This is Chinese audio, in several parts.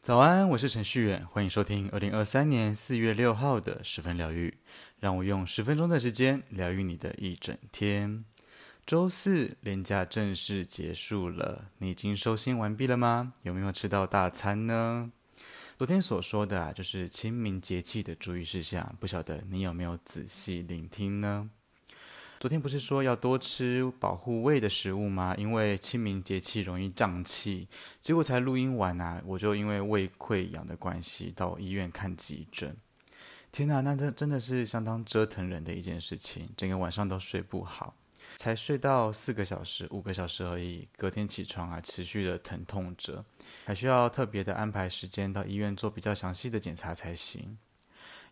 早安，我是程序员，欢迎收听二零二三年四月六号的十分疗愈。让我用十分钟的时间疗愈你的一整天。周四连假正式结束了，你已经收心完毕了吗？有没有吃到大餐呢？昨天所说的啊，就是清明节气的注意事项，不晓得你有没有仔细聆听呢？昨天不是说要多吃保护胃的食物吗？因为清明节气容易胀气，结果才录音完啊，我就因为胃溃疡的关系到医院看急诊。天哪，那这真的是相当折腾人的一件事情，整个晚上都睡不好，才睡到四个小时、五个小时而已，隔天起床还持续的疼痛着，还需要特别的安排时间到医院做比较详细的检查才行。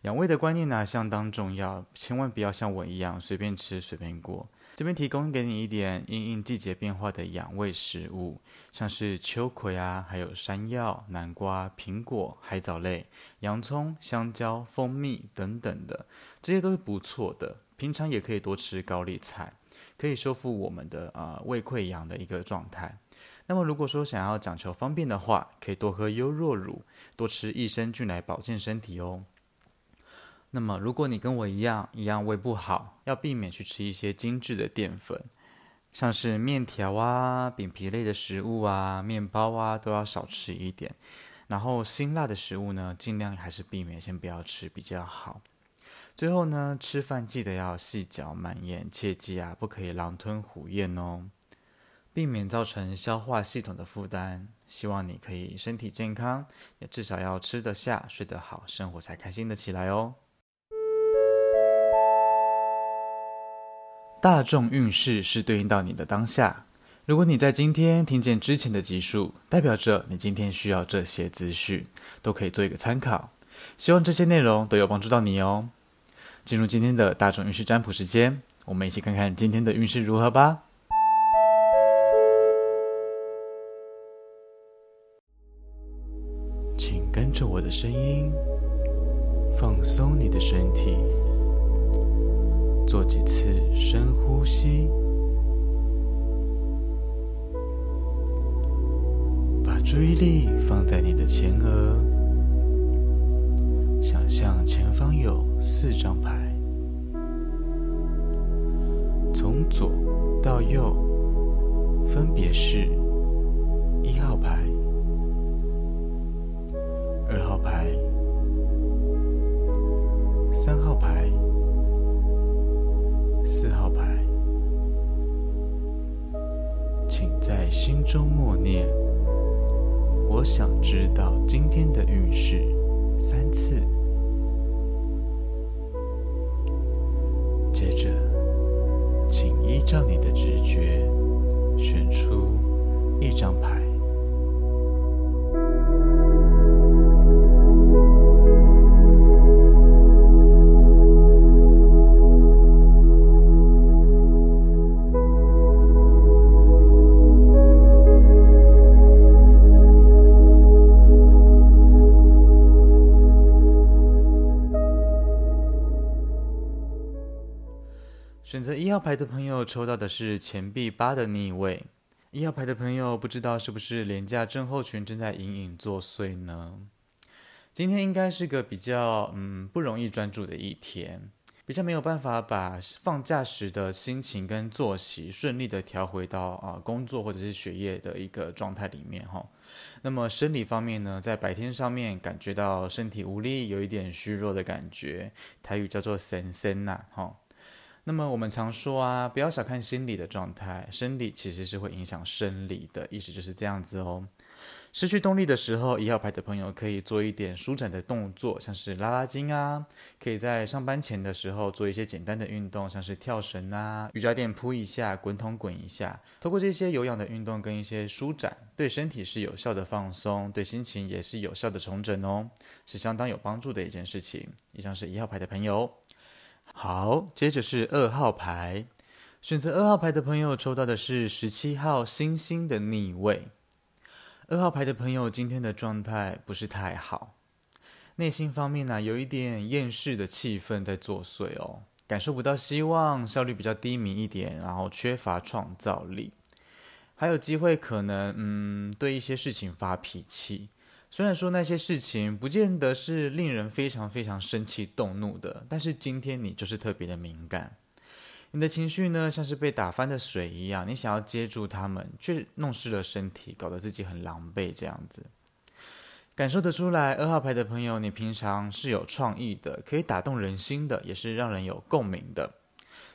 养胃的观念呢，相当重要，千万不要像我一样随便吃随便过。这边提供给你一点因应季节变化的养胃食物，像是秋葵啊，还有山药、南瓜、苹果、海藻类、洋葱、香蕉、蜂蜜等等的，这些都是不错的。平常也可以多吃高丽菜，可以修复我们的呃胃溃疡的一个状态。那么如果说想要讲求方便的话，可以多喝优酪乳，多吃益生菌来保健身体哦。那么，如果你跟我一样，一样胃不好，要避免去吃一些精致的淀粉，像是面条啊、饼皮类的食物啊、面包啊，都要少吃一点。然后辛辣的食物呢，尽量还是避免，先不要吃比较好。最后呢，吃饭记得要细嚼慢咽，切记啊，不可以狼吞虎咽哦，避免造成消化系统的负担。希望你可以身体健康，也至少要吃得下、睡得好，生活才开心的起来哦。大众运势是对应到你的当下。如果你在今天听见之前的集数，代表着你今天需要这些资讯，都可以做一个参考。希望这些内容都有帮助到你哦。进入今天的大众运势占卜时间，我们一起看看今天的运势如何吧。请跟着我的声音，放松你的身体。做几次深呼吸，把注意力放在你的前额，想象前方有四张牌，从左到右，分别是一号牌、二号牌、三号牌。中默念：“我想知道今天的运势。”三次。接着，请依照你的直觉选出一张牌。选择一号牌的朋友抽到的是钱币八的逆位。一号牌的朋友不知道是不是廉价症候群正在隐隐作祟呢？今天应该是个比较嗯不容易专注的一天，比较没有办法把放假时的心情跟作息顺利的调回到啊工作或者是学业的一个状态里面哈。那么生理方面呢，在白天上面感觉到身体无力，有一点虚弱的感觉，台语叫做神仙呐哈。那么我们常说啊，不要小看心理的状态，生理其实是会影响生理的，意思就是这样子哦。失去动力的时候，一号牌的朋友可以做一点舒展的动作，像是拉拉筋啊，可以在上班前的时候做一些简单的运动，像是跳绳啊、瑜伽垫铺一下、滚筒滚一下。透过这些有氧的运动跟一些舒展，对身体是有效的放松，对心情也是有效的重整哦，是相当有帮助的一件事情。以上是一号牌的朋友。好，接着是二号牌，选择二号牌的朋友抽到的是十七号星星的逆位。二号牌的朋友今天的状态不是太好，内心方面呢、有一点厌世的气氛在作祟哦。感受不到希望，效率比较低迷一点，然后缺乏创造力，还有机会可能嗯对一些事情发脾气。虽然说那些事情不见得是令人非常非常生气动怒的，但是今天你就是特别的敏感。你的情绪呢，像是被打翻的水一样，你想要接住它们，却弄湿了身体，搞得自己很狼狈，这样子。感受得出来，二号牌的朋友，你平常是有创意的，可以打动人心的，也是让人有共鸣的。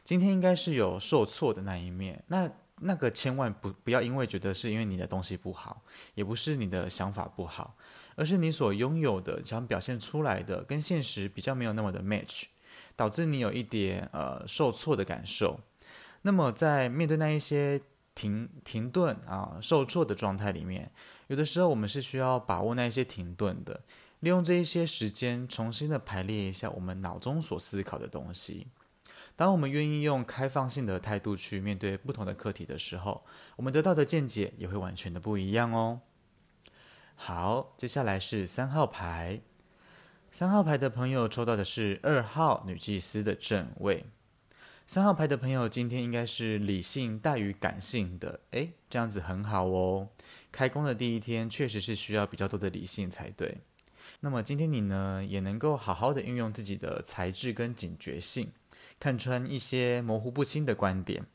今天应该是有受挫的那一面，那那个千万不不要因为觉得是因为你的东西不好，也不是你的想法不好，而是你所拥有的想表现出来的跟现实比较没有那么的 match。导致你有一点呃受挫的感受，那么在面对那一些停停顿啊受挫的状态里面，有的时候我们是需要把握那一些停顿的，利用这一些时间重新的排列一下我们脑中所思考的东西。当我们愿意用开放性的态度去面对不同的课题的时候，我们得到的见解也会完全的不一样哦。好，接下来是三号牌。三号牌的朋友抽到的是二号女祭司的正位。三号牌的朋友今天应该是理性大于感性的，诶，这样子很好哦。开工的第一天确实是需要比较多的理性才对。那么今天你呢，也能够好好的运用自己的才智跟警觉性，看穿一些模糊不清的观点。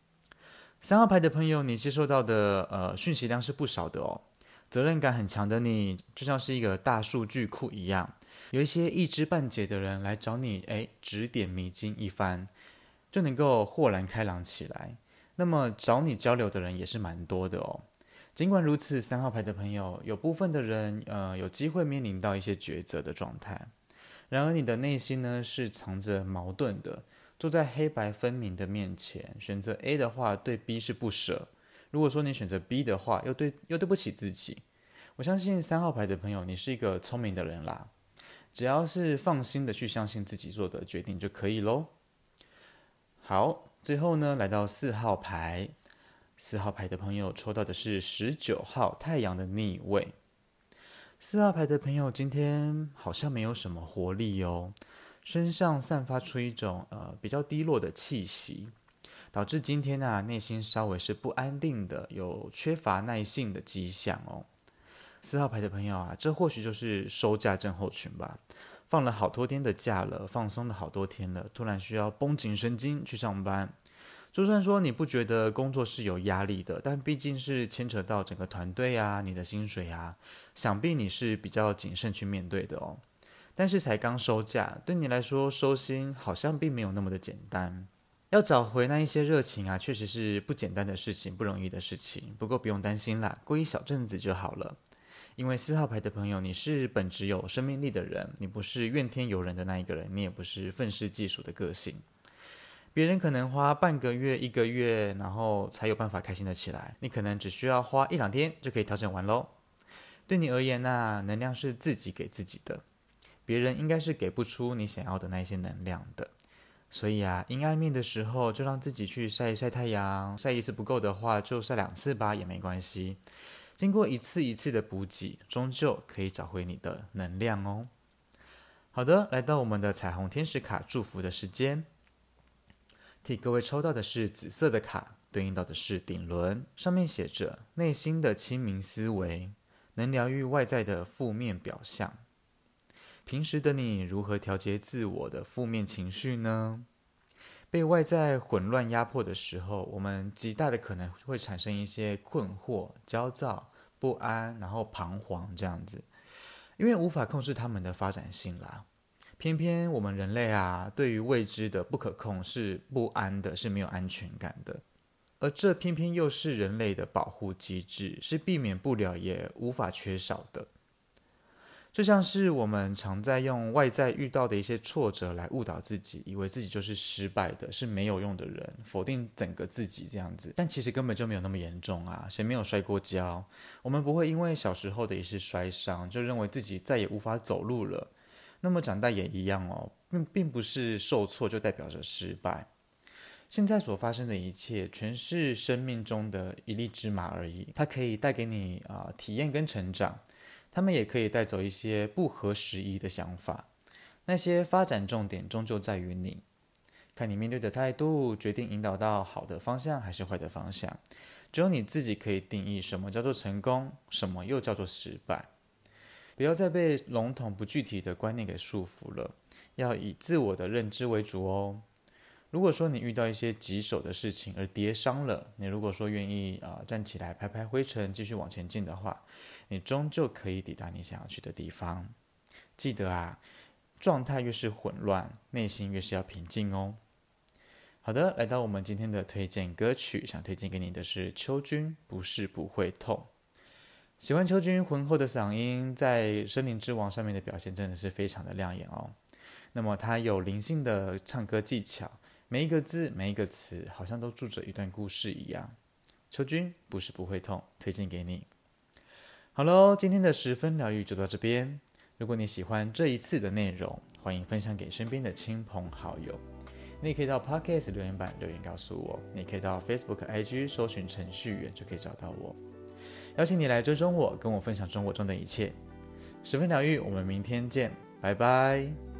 三号牌的朋友，你接收到的呃讯息量是不少的哦。责任感很强的你，就像是一个大数据库一样。有一些一知半解的人来找你，哎，指点迷津一番，就能够豁然开朗起来。那么找你交流的人也是蛮多的哦。尽管如此，三号牌的朋友有部分的人，呃，有机会面临到一些抉择的状态。然而你的内心呢，是藏着矛盾的，坐在黑白分明的面前，选择 A 的话，对 B 是不舍；如果说你选择 B 的话，又对又对不起自己。我相信三号牌的朋友，你是一个聪明的人啦。只要是放心的去相信自己做的决定就可以喽。好，最后呢，来到四号牌，四号牌的朋友抽到的是十九号太阳的逆位。四号牌的朋友今天好像没有什么活力哦，身上散发出一种呃比较低落的气息，导致今天啊内心稍微是不安定的，有缺乏耐性的迹象哦。四号牌的朋友啊，这或许就是收假症候群吧。放了好多天的假了，放松了好多天了，突然需要绷紧神经去上班。就算说你不觉得工作是有压力的，但毕竟是牵扯到整个团队啊，你的薪水啊，想必你是比较谨慎去面对的哦。但是才刚收假，对你来说收心好像并没有那么的简单。要找回那一些热情啊，确实是不简单的事情，不容易的事情。不过不用担心啦，过一小阵子就好了。因为四号牌的朋友，你是本质有生命力的人，你不是怨天尤人的那一个人，你也不是愤世嫉俗的个性。别人可能花半个月、一个月，然后才有办法开心的起来，你可能只需要花一两天就可以调整完喽。对你而言呢，能量是自己给自己的，别人应该是给不出你想要的那些能量的。所以啊，阴暗面的时候，就让自己去晒一晒太阳，晒一次不够的话，就晒两次吧，也没关系。经过一次一次的补给，终究可以找回你的能量哦。好的，来到我们的彩虹天使卡祝福的时间，替各位抽到的是紫色的卡，对应到的是顶轮，上面写着“内心的清明思维，能疗愈外在的负面表象”。平时的你如何调节自我的负面情绪呢？被外在混乱压迫的时候，我们极大的可能会产生一些困惑、焦躁、不安，然后彷徨这样子，因为无法控制他们的发展性啦。偏偏我们人类啊，对于未知的不可控是不安的，是没有安全感的，而这偏偏又是人类的保护机制，是避免不了也无法缺少的。就像是我们常在用外在遇到的一些挫折来误导自己，以为自己就是失败的，是没有用的人，否定整个自己这样子。但其实根本就没有那么严重啊！谁没有摔过跤？我们不会因为小时候的一次摔伤，就认为自己再也无法走路了。那么长大也一样哦，并并不是受挫就代表着失败。现在所发生的一切，全是生命中的一粒芝麻而已，它可以带给你啊、体验跟成长。他们也可以带走一些不合时宜的想法，那些发展重点终究在于你。看你面对的态度，决定引导到好的方向还是坏的方向。只有你自己可以定义什么叫做成功，什么又叫做失败。不要再被笼统不具体的观念给束缚了，要以自我的认知为主哦。如果说你遇到一些棘手的事情而跌伤了，你如果说愿意啊、站起来拍拍灰尘，继续往前进的话，你终究可以抵达你想要去的地方。记得啊，状态越是混乱，内心越是要平静哦。好的，来到我们今天的推荐歌曲，想推荐给你的是秋君，不是不会痛。喜欢秋君浑厚的嗓音，在《森林之王》上面的表现真的是非常的亮眼哦。那么他有灵性的唱歌技巧，每一个字、每一个词，好像都住着一段故事一样。秋君不是不会痛，推荐给你。好喽，今天的十分疗愈就到这边。如果你喜欢这一次的内容，欢迎分享给身边的亲朋好友。你也可以到 Podcast 留言板留言告诉我，你可以到 Facebook、IG 搜寻程序员就可以找到我。邀请你来追踪我，跟我分享生活中的一切。十分疗愈，我们明天见，拜拜。